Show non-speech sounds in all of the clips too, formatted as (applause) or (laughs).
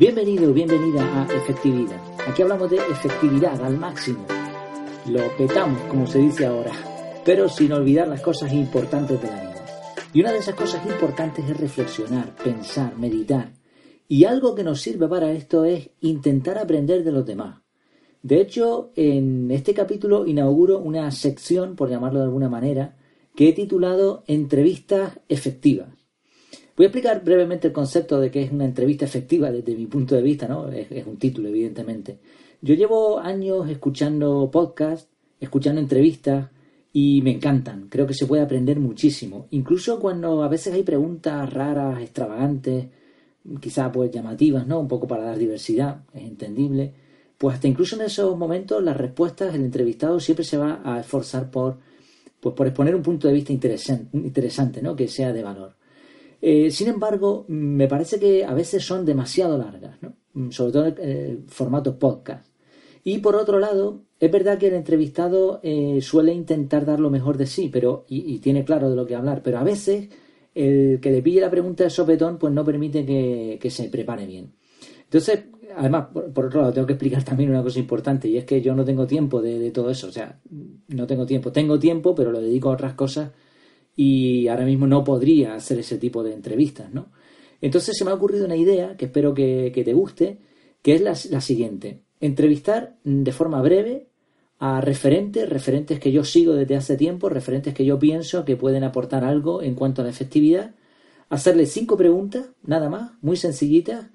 Bienvenido, bienvenida a Efectividad. Aquí hablamos de efectividad al máximo. Lo petamos, como se dice ahora, pero sin olvidar las cosas importantes de la. Y una de esas cosas importantes es reflexionar, pensar, meditar. Y algo que nos sirve para esto es intentar aprender de los demás. De hecho, en este capítulo inauguro una sección, por llamarlo de alguna manera, que he titulado Entrevistas efectivas. Voy a explicar brevemente el concepto de qué es una entrevista efectiva desde mi punto de vista, ¿no? Es, un título, evidentemente. Yo llevo años escuchando podcasts, escuchando entrevistas y me encantan. Creo que se puede aprender muchísimo. Incluso cuando a veces hay preguntas raras, extravagantes, quizá pues llamativas, ¿no? Un poco para dar diversidad, es entendible. Pues hasta incluso en esos momentos las respuestas, el entrevistado siempre se va a esforzar por, pues por exponer un punto de vista interesante ¿no? Que sea de valor. Eh, sin embargo, me parece que a veces son demasiado largas, ¿no? sobre todo en el formato podcast. Y por otro lado, es verdad que el entrevistado eh, suele intentar dar lo mejor de sí, pero y, tiene claro de lo que hablar, pero a veces el que le pille la pregunta de sopetón pues no permite que, se prepare bien. Entonces, además, por, otro lado, tengo que explicar (laughs) también una cosa importante y es que yo no tengo tiempo de todo eso, o sea, no tengo tiempo. Tengo tiempo, pero lo dedico a otras cosas y ahora mismo no podría hacer ese tipo de entrevistas, ¿no? Entonces se me ha ocurrido una idea que espero que, te guste, que es la, siguiente. Entrevistar de forma breve a referentes, referentes que yo sigo desde hace tiempo, referentes que yo pienso que pueden aportar algo en cuanto a la efectividad, hacerles cinco preguntas, nada más, muy sencillitas,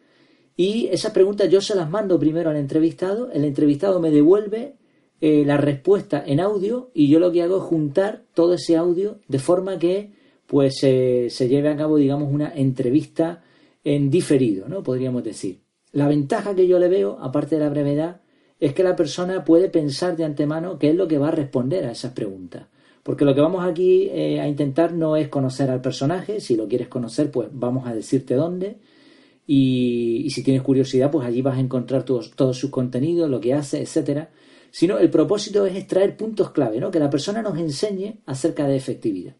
y esas preguntas yo se las mando primero al entrevistado, el entrevistado me devuelve eh, la respuesta en audio y yo lo que hago es juntar todo ese audio de forma que pues se lleve a cabo digamos una entrevista en diferido, ¿no? Podríamos decir. La ventaja que yo le veo, aparte de la brevedad, es que la persona puede pensar de antemano qué es lo que va a responder a esas preguntas. Porque lo que vamos aquí eh, a intentar no es conocer al personaje, si lo quieres conocer, pues vamos a decirte dónde. Y, si tienes curiosidad, pues allí vas a encontrar todos, sus contenidos, lo que hace, etcétera sino el propósito es extraer puntos clave, ¿no? que la persona nos enseñe acerca de efectividad.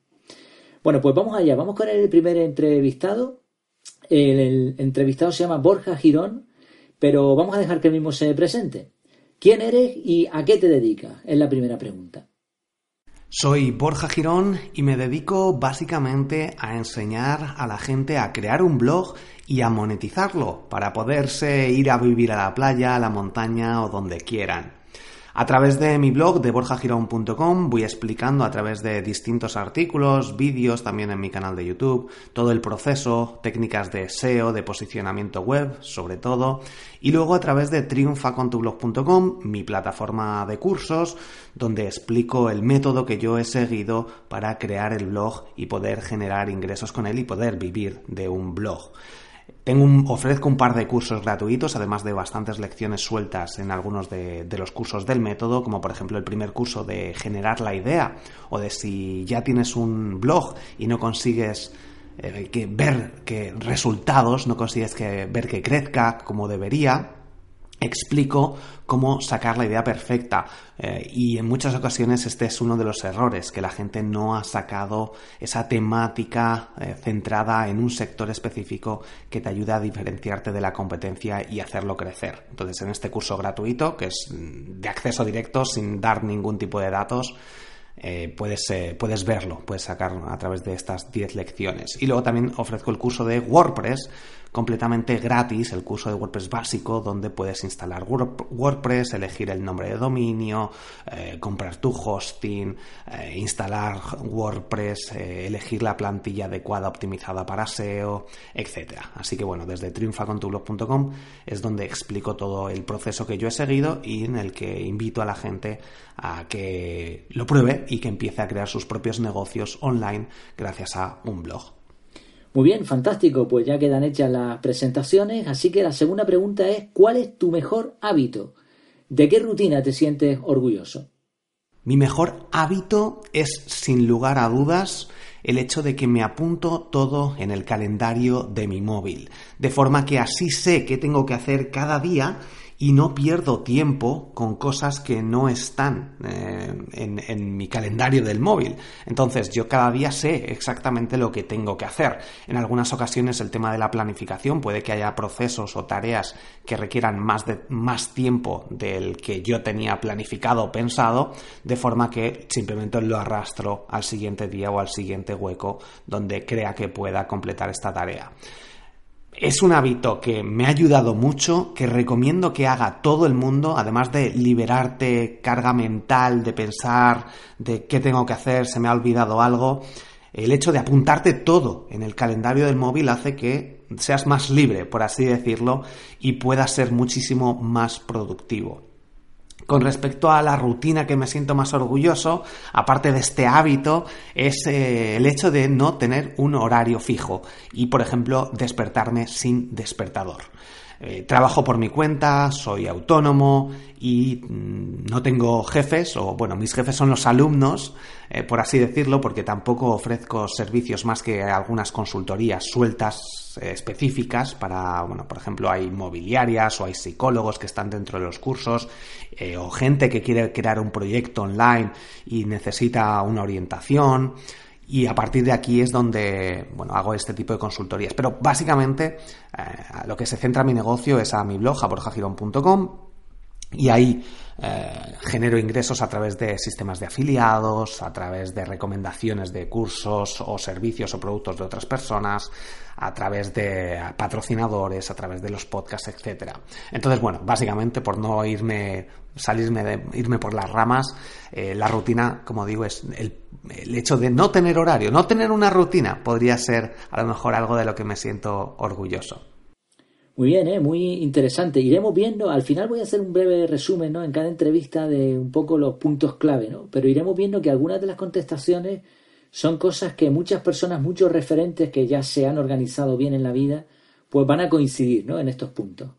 Bueno, pues vamos allá, vamos con el primer entrevistado. El, entrevistado se llama Borja Girón, pero vamos a dejar que el mismo se presente. ¿Quién eres y a qué te dedicas? Es la primera pregunta. Soy Borja Girón y me dedico básicamente a enseñar a la gente a crear un blog y a monetizarlo para poderse ir a vivir a la playa, a la montaña o donde quieran. A través de mi blog de borjagirón.com voy explicando a través de distintos artículos, vídeos también en mi canal de YouTube, todo el proceso, técnicas de SEO, de posicionamiento web, sobre todo, y luego a través de triunfacontublog.com, mi plataforma de cursos, donde explico el método que yo he seguido para crear el blog y poder generar ingresos con él y poder vivir de un blog. Tengo un, ofrezco un par de cursos gratuitos, además de bastantes lecciones sueltas en algunos de, los cursos del método, como por ejemplo el primer curso de generar la idea, o de si ya tienes un blog y no consigues eh, que ver que resultados, no consigues que ver que crezca como debería, explico cómo sacar la idea perfecta. Eh, y en muchas ocasiones este es uno de los errores que la gente no ha sacado esa temática eh, centrada en un sector específico que te ayuda a diferenciarte de la competencia y hacerlo crecer. Entonces en este curso gratuito que es mm, de acceso directo sin dar ningún tipo de datos eh, puedes, puedes verlo, puedes sacarlo a través de estas 10 lecciones. Y luego también ofrezco el curso de WordPress, completamente gratis el curso de WordPress básico donde puedes instalar WordPress, elegir el nombre de dominio, eh, comprar tu hosting, eh, instalar WordPress, eh, elegir la plantilla adecuada optimizada para SEO, etc. Así que bueno, desde triunfacontublog.com es donde explico todo el proceso que yo he seguido y en el que invito a la gente a que lo pruebe y que empiece a crear sus propios negocios online gracias a un blog. Muy bien, fantástico, pues ya quedan hechas las presentaciones, así que la segunda pregunta es, ¿cuál es tu mejor hábito? ¿De qué rutina te sientes orgulloso? Mi mejor hábito es, sin lugar a dudas, el hecho de que me apunto todo en el calendario de mi móvil, de forma que así sé qué tengo que hacer cada día y no pierdo tiempo con cosas que no están eh, en, mi calendario del móvil. Entonces yo cada día sé exactamente lo que tengo que hacer. En algunas ocasiones el tema de la planificación puede que haya procesos o tareas que requieran más, de, más tiempo del que yo tenía planificado o pensado, de forma que simplemente lo arrastro al siguiente día o al siguiente hueco donde crea que pueda completar esta tarea. Es un hábito que me ha ayudado mucho, que recomiendo que haga todo el mundo, además de liberarte carga mental, de pensar de qué tengo que hacer, se me ha olvidado algo. El hecho de apuntarte todo en el calendario del móvil hace que seas más libre, por así decirlo, y puedas ser muchísimo más productivo. Con respecto a la rutina que me siento más orgulloso, aparte de este hábito, es eh, el hecho de no tener un horario fijo y, por ejemplo, despertarme sin despertador. Eh, trabajo por mi cuenta, soy autónomo y mm, no tengo jefes, o bueno, mis jefes son los alumnos, eh, por así decirlo, porque tampoco ofrezco servicios más que algunas consultorías sueltas eh, específicas para, bueno, por ejemplo, hay mobiliarias o hay psicólogos que están dentro de los cursos, o gente que quiere crear un proyecto online y necesita una orientación. Y a partir de aquí es donde bueno, hago este tipo de consultorías. Pero básicamente eh, lo que se centra mi negocio es a mi blog, a borjagirón.com, y ahí eh, genero ingresos a través de sistemas de afiliados, a través de recomendaciones de cursos o servicios o productos de otras personas, a través de patrocinadores, a través de los podcasts, etcétera. Entonces, bueno, básicamente por no irme, salirme de, irme por las ramas, eh, la rutina, como digo, es el hecho de no tener horario, no tener una rutina, podría ser a lo mejor algo de lo que me siento orgulloso. Muy bien, ¿eh? muy interesante. Iremos viendo, al final voy a hacer un breve resumen ¿no? en cada entrevista de un poco los puntos clave, ¿no? pero iremos viendo que algunas de las contestaciones son cosas que muchas personas, muchos referentes que ya se han organizado bien en la vida, pues van a coincidir ¿no? en estos puntos.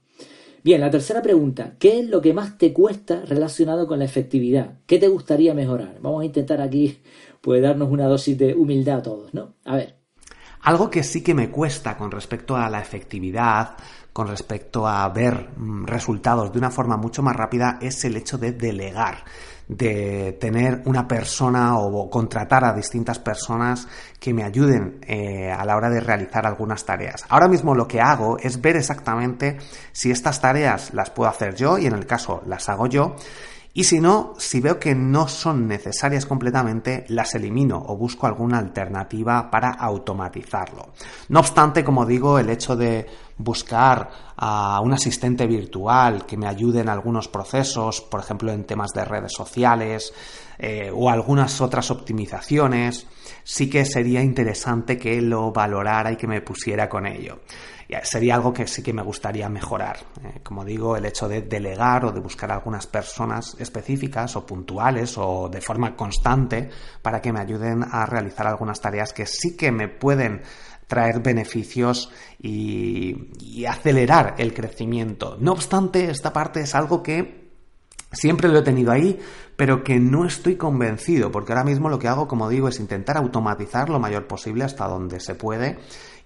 Bien, la tercera pregunta, ¿qué es lo que más te cuesta relacionado con la efectividad? ¿Qué te gustaría mejorar? Vamos a intentar aquí pues darnos una dosis de humildad a todos, ¿no? A ver. Algo que sí que me cuesta con respecto a la efectividad, con respecto a ver mm, resultados de una forma mucho más rápida es el hecho de delegar de tener una persona o contratar a distintas personas que me ayuden eh, a la hora de realizar algunas tareas. Ahora mismo lo que hago es ver exactamente si estas tareas las puedo hacer yo y en el caso las hago yo y si no, si veo que no son necesarias completamente, las elimino o busco alguna alternativa para automatizarlo. No obstante, como digo, el hecho de buscar a un asistente virtual que me ayude en algunos procesos, por ejemplo en temas de redes sociales eh, o algunas otras optimizaciones, sí que sería interesante que lo valorara y que me pusiera con ello sería algo que sí que me gustaría mejorar. Eh, como digo, el hecho de delegar o de buscar algunas personas específicas o puntuales o de forma constante para que me ayuden a realizar algunas tareas que sí que me pueden traer beneficios y, acelerar el crecimiento. No obstante, esta parte es algo que Siempre lo he tenido ahí, pero que no estoy convencido, porque ahora mismo lo que hago, como digo, es intentar automatizar lo mayor posible hasta donde se puede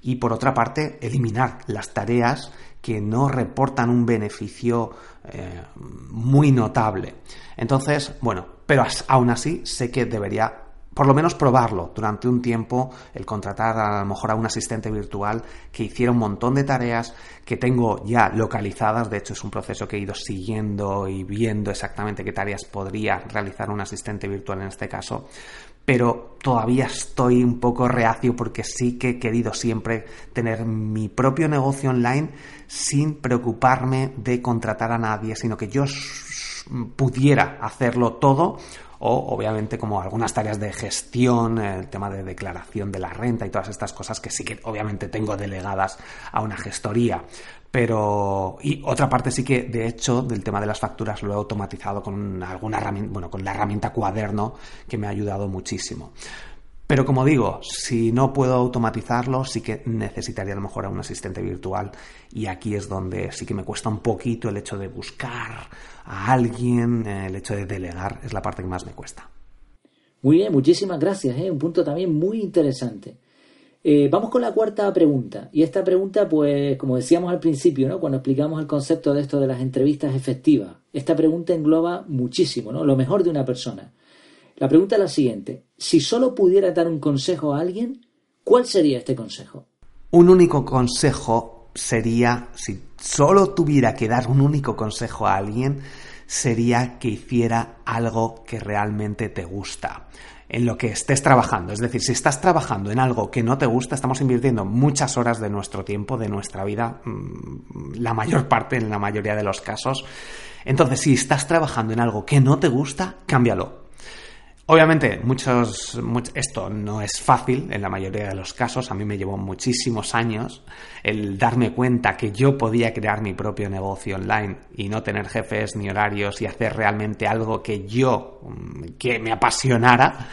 y por otra parte eliminar las tareas que no reportan un beneficio eh, muy notable. Entonces, bueno, pero aún así sé que debería por lo menos probarlo durante un tiempo, el contratar a lo mejor a un asistente virtual que hiciera un montón de tareas que tengo ya localizadas, de hecho es un proceso que he ido siguiendo y viendo exactamente qué tareas podría realizar un asistente virtual en este caso, pero todavía estoy un poco reacio porque sí que he querido siempre tener mi propio negocio online sin preocuparme de contratar a nadie, sino que yo pudiera hacerlo todo o obviamente como algunas tareas de gestión, el tema de declaración de la renta y todas estas cosas que sí que obviamente tengo delegadas a una gestoría. Pero, y otra parte sí que, de hecho, del tema de las facturas lo he automatizado con alguna herramienta, bueno, con la herramienta cuaderno que me ha ayudado muchísimo. Pero como digo, si no puedo automatizarlo, sí que necesitaría a lo mejor a un asistente virtual y aquí es donde sí que me cuesta un poquito el hecho de buscar a alguien, el hecho de delegar es la parte que más me cuesta. Muy bien, muchísimas gracias, ¿eh? un punto también muy interesante. Eh, vamos con la cuarta pregunta. Y esta pregunta, pues, como decíamos al principio, ¿no? Cuando explicamos el concepto de esto de las entrevistas efectivas, esta pregunta engloba muchísimo, ¿no? Lo mejor de una persona. La pregunta es la siguiente. Si solo pudiera dar un consejo a alguien, ¿cuál sería este consejo? Un único consejo sería, si solo tuviera que dar un único consejo a alguien, sería que hiciera algo que realmente te gusta en lo que estés trabajando. Es decir, si estás trabajando en algo que no te gusta, estamos invirtiendo muchas horas de nuestro tiempo, de nuestra vida, mm, la mayor parte, en la mayoría de los casos. Entonces, si estás trabajando en algo que no te gusta, cámbialo. Obviamente, muchos, esto no es fácil en la mayoría de los casos. A mí me llevó muchísimos años el darme cuenta que yo podía crear mi propio negocio online y no tener jefes ni horarios y hacer realmente algo que yo, mm, que me apasionara.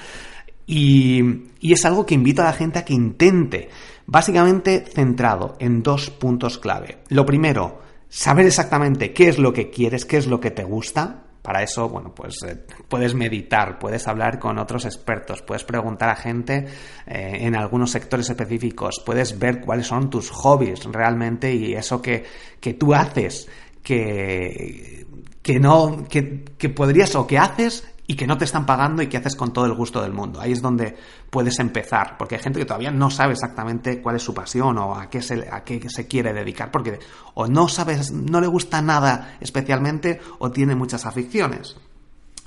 Y, y es algo que invito a la gente a que intente, básicamente centrado en dos puntos clave. Lo primero, saber exactamente qué es lo que quieres, qué es lo que te gusta, para eso, bueno, pues eh, puedes meditar, puedes hablar con otros expertos, puedes preguntar a gente eh, en algunos sectores específicos, puedes ver cuáles son tus hobbies realmente y eso que, que tú haces, que, que no, que, que podrías o que haces y que no te están pagando y que haces con todo el gusto del mundo. Ahí es donde puedes empezar, porque hay gente que todavía no sabe exactamente cuál es su pasión o a qué se, a qué se quiere dedicar, porque o no sabes, no le gusta nada especialmente o tiene muchas aficiones.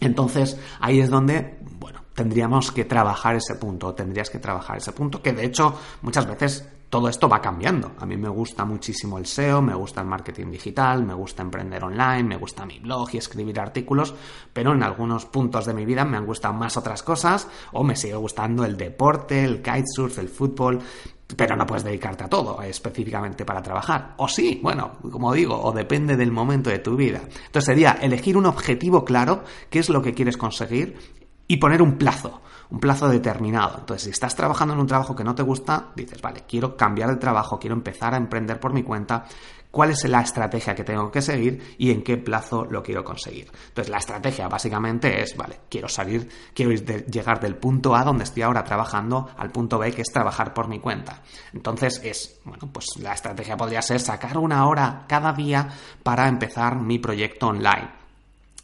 Entonces, ahí es donde, bueno, tendríamos que trabajar ese punto, tendrías que trabajar ese punto, que de hecho muchas veces todo esto va cambiando. A mí me gusta muchísimo el SEO, me gusta el marketing digital, me gusta emprender online, me gusta mi blog y escribir artículos, pero en algunos puntos de mi vida me han gustado más otras cosas o me sigue gustando el deporte, el kitesurf, el fútbol, pero no puedes dedicarte a todo específicamente para trabajar. O sí, bueno, como digo, o depende del momento de tu vida. Entonces sería elegir un objetivo claro, qué es lo que quieres conseguir y poner un plazo un plazo determinado. Entonces, si estás trabajando en un trabajo que no te gusta, dices, vale, quiero cambiar de trabajo, quiero empezar a emprender por mi cuenta, cuál es la estrategia que tengo que seguir y en qué plazo lo quiero conseguir. Entonces, la estrategia básicamente es, vale, quiero salir, quiero llegar del punto A donde estoy ahora trabajando al punto B que es trabajar por mi cuenta. Entonces, es, bueno, pues la estrategia podría ser sacar una hora cada día para empezar mi proyecto online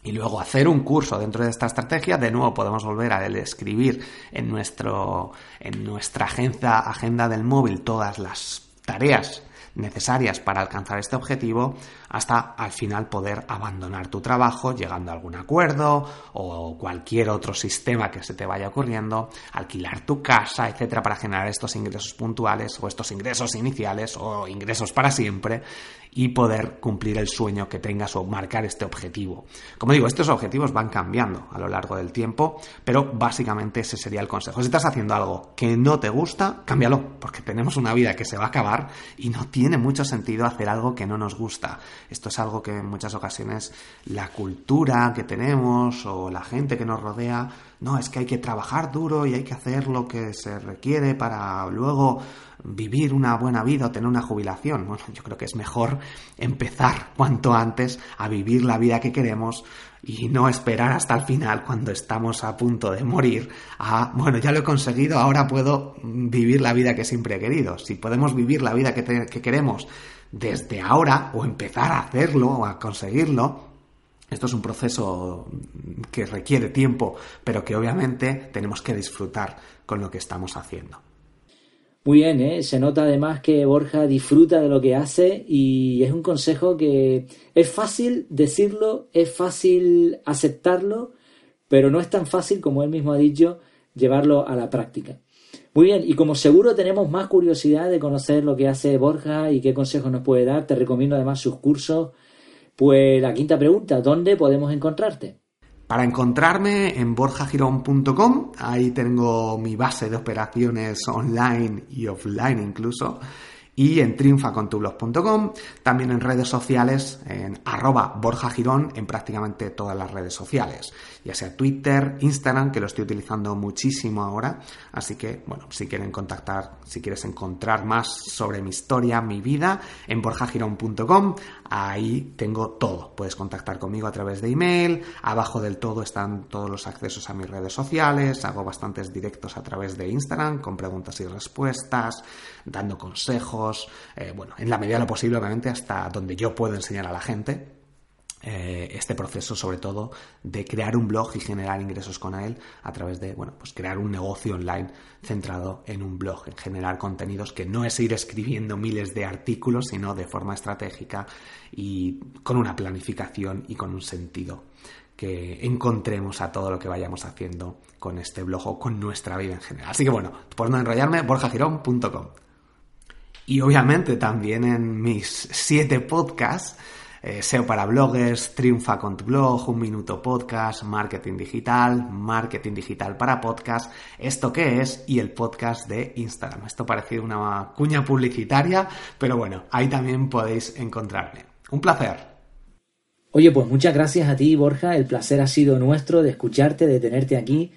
y luego hacer un curso dentro de esta estrategia, de nuevo podemos volver a escribir en, nuestro, en nuestra agenda, agenda del móvil todas las tareas necesarias para alcanzar este objetivo hasta al final poder abandonar tu trabajo llegando a algún acuerdo o cualquier otro sistema que se te vaya ocurriendo, alquilar tu casa, etcétera, para generar estos ingresos puntuales o estos ingresos iniciales o ingresos para siempre y poder cumplir el sueño que tengas o marcar este objetivo. Como digo, estos objetivos van cambiando a lo largo del tiempo, pero básicamente ese sería el consejo. Si estás haciendo algo que no te gusta, cámbialo, porque tenemos una vida que se va a acabar y no tiene mucho sentido hacer algo que no nos gusta. Esto es algo que en muchas ocasiones la cultura que tenemos o la gente que nos rodea, no, es que hay que trabajar duro y hay que hacer lo que se requiere para luego vivir una buena vida o tener una jubilación. Bueno, yo creo que es mejor empezar cuanto antes a vivir la vida que queremos y no esperar hasta el final cuando estamos a punto de morir a, bueno, ya lo he conseguido, ahora puedo vivir la vida que siempre he querido. Si podemos vivir la vida que, que queremos desde ahora o empezar a hacerlo o a conseguirlo, esto es un proceso que requiere tiempo, pero que obviamente tenemos que disfrutar con lo que estamos haciendo. Muy bien, ¿eh? se nota además que Borja disfruta de lo que hace y es un consejo que es fácil decirlo, es fácil aceptarlo, pero no es tan fácil como él mismo ha dicho llevarlo a la práctica. Muy bien, y como seguro tenemos más curiosidad de conocer lo que hace Borja y qué consejos nos puede dar, te recomiendo además sus cursos. Pues la quinta pregunta, ¿dónde podemos encontrarte? Para encontrarme en borjagirón.com, ahí tengo mi base de operaciones online y offline incluso. Y en triunfacontublog.com, también en redes sociales, en arroba Borja Girón, en prácticamente todas las redes sociales, ya sea Twitter, Instagram, que lo estoy utilizando muchísimo ahora, así que, bueno, si quieren contactar, si quieres encontrar más sobre mi historia, mi vida, en borjagirón.com, ahí tengo todo, puedes contactar conmigo a través de email, abajo del todo están todos los accesos a mis redes sociales, hago bastantes directos a través de Instagram con preguntas y respuestas, dando consejos, eh, bueno, en la medida de lo posible, obviamente, hasta donde yo puedo enseñar a la gente. Eh, este proceso, sobre todo, de crear un blog y generar ingresos con él a través de, bueno, pues crear un negocio online centrado en un blog, en generar contenidos que no es ir escribiendo miles de artículos, sino de forma estratégica y con una planificación y con un sentido que encontremos a todo lo que vayamos haciendo con este blog o con nuestra vida en general. Así que bueno, por no enrollarme, borjagirón.com. Y obviamente también en mis siete podcasts, eh, SEO para bloggers, Triunfa con tu blog, Un Minuto Podcast, Marketing Digital, Marketing Digital para Podcast, ¿esto qué es? Y el podcast de Instagram. Esto parece una cuña publicitaria, pero bueno, ahí también podéis encontrarme. Un placer. Oye, pues muchas gracias a ti, Borja. El placer ha sido nuestro de escucharte, de tenerte aquí.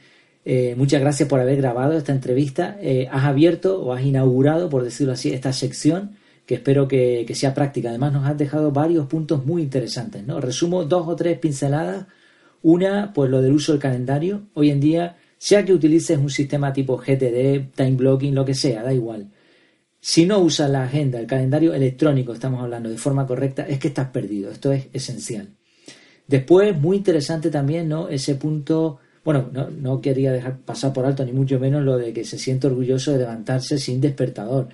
Eh, muchas gracias por haber grabado esta entrevista. Eh, has abierto o has inaugurado, por decirlo así, esta sección que espero que, sea práctica. Además, nos has dejado varios puntos muy interesantes. ¿no? Resumo dos o tres pinceladas. Una, pues lo del uso del calendario. Hoy en día, sea que utilices un sistema tipo GTD, time blocking, lo que sea, da igual. Si no usas la agenda, el calendario electrónico, estamos hablando de forma correcta, es que estás perdido. Esto es esencial. Después, muy interesante también, ¿no? Ese punto, bueno, no, quería dejar pasar por alto ni mucho menos lo de que se siente orgulloso de levantarse sin despertador.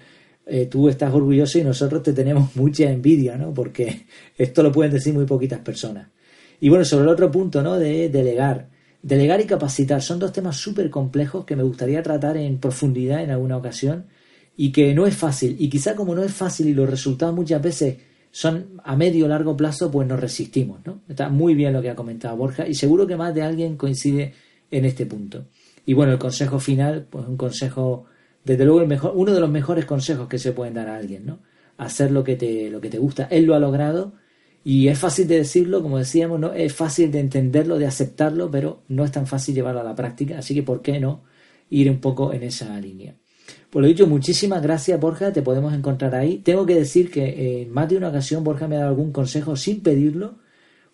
Eh, tú estás orgulloso y nosotros te tenemos (laughs) mucha envidia, ¿no? Porque (laughs) esto lo pueden decir muy poquitas personas. Y bueno, sobre el otro punto, ¿no? De delegar. Delegar y capacitar son dos temas súper complejos que me gustaría tratar en profundidad en alguna ocasión y que no es fácil. Y quizá como no es fácil y los resultados muchas veces son a medio o largo plazo, pues nos resistimos. ¿no? Está muy bien lo que ha comentado Borja y seguro que más de alguien coincide en este punto. Y bueno, el consejo final, pues un consejo, desde luego el mejor, uno de los mejores consejos que se pueden dar a alguien, ¿no? Hacer lo que te, lo que te gusta. Él lo ha logrado y es fácil de decirlo, como decíamos, no es fácil de entenderlo, de aceptarlo, pero no es tan fácil llevarlo a la práctica. Así que, ¿por qué no ir un poco en esa línea? Por lo dicho, muchísimas gracias Borja, te podemos encontrar ahí. Tengo que decir que en más de una ocasión Borja me ha dado algún consejo sin pedirlo,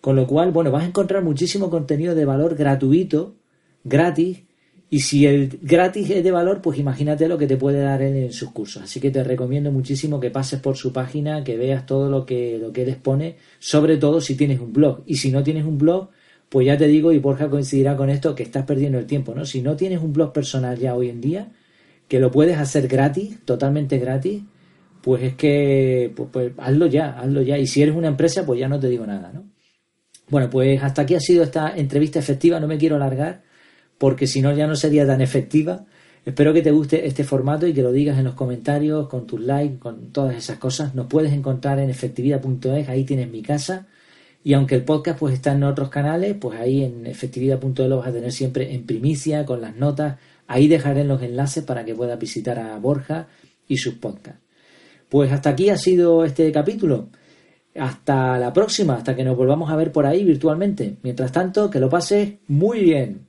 con lo cual, bueno, vas a encontrar muchísimo contenido de valor gratuito, gratis, y si el gratis es de valor, pues imagínate lo que te puede dar él en sus cursos. Así que te recomiendo muchísimo que pases por su página, que veas todo lo que, lo que él expone, sobre todo si tienes un blog. Y si no tienes un blog, pues ya te digo, y Borja coincidirá con esto, que estás perdiendo el tiempo, ¿no? Si no tienes un blog personal ya hoy en día, que lo puedes hacer gratis, totalmente gratis, pues es que pues, pues, hazlo ya, hazlo ya. Y si eres una empresa, pues ya no te digo nada, ¿no? Bueno, pues hasta aquí ha sido esta entrevista efectiva, no me quiero alargar, porque si no ya no sería tan efectiva. Espero que te guste este formato y que lo digas en los comentarios, con tus likes, con todas esas cosas. Nos puedes encontrar en efectividad.es, ahí tienes mi casa. Y aunque el podcast pues está en otros canales, pues ahí en efectividad.es lo vas a tener siempre en primicia, con las notas, Ahí dejaré los enlaces para que puedas visitar a Borja y sus podcasts. Pues hasta aquí ha sido este capítulo. Hasta la próxima, hasta que nos volvamos a ver por ahí virtualmente. Mientras tanto, que lo pases muy bien.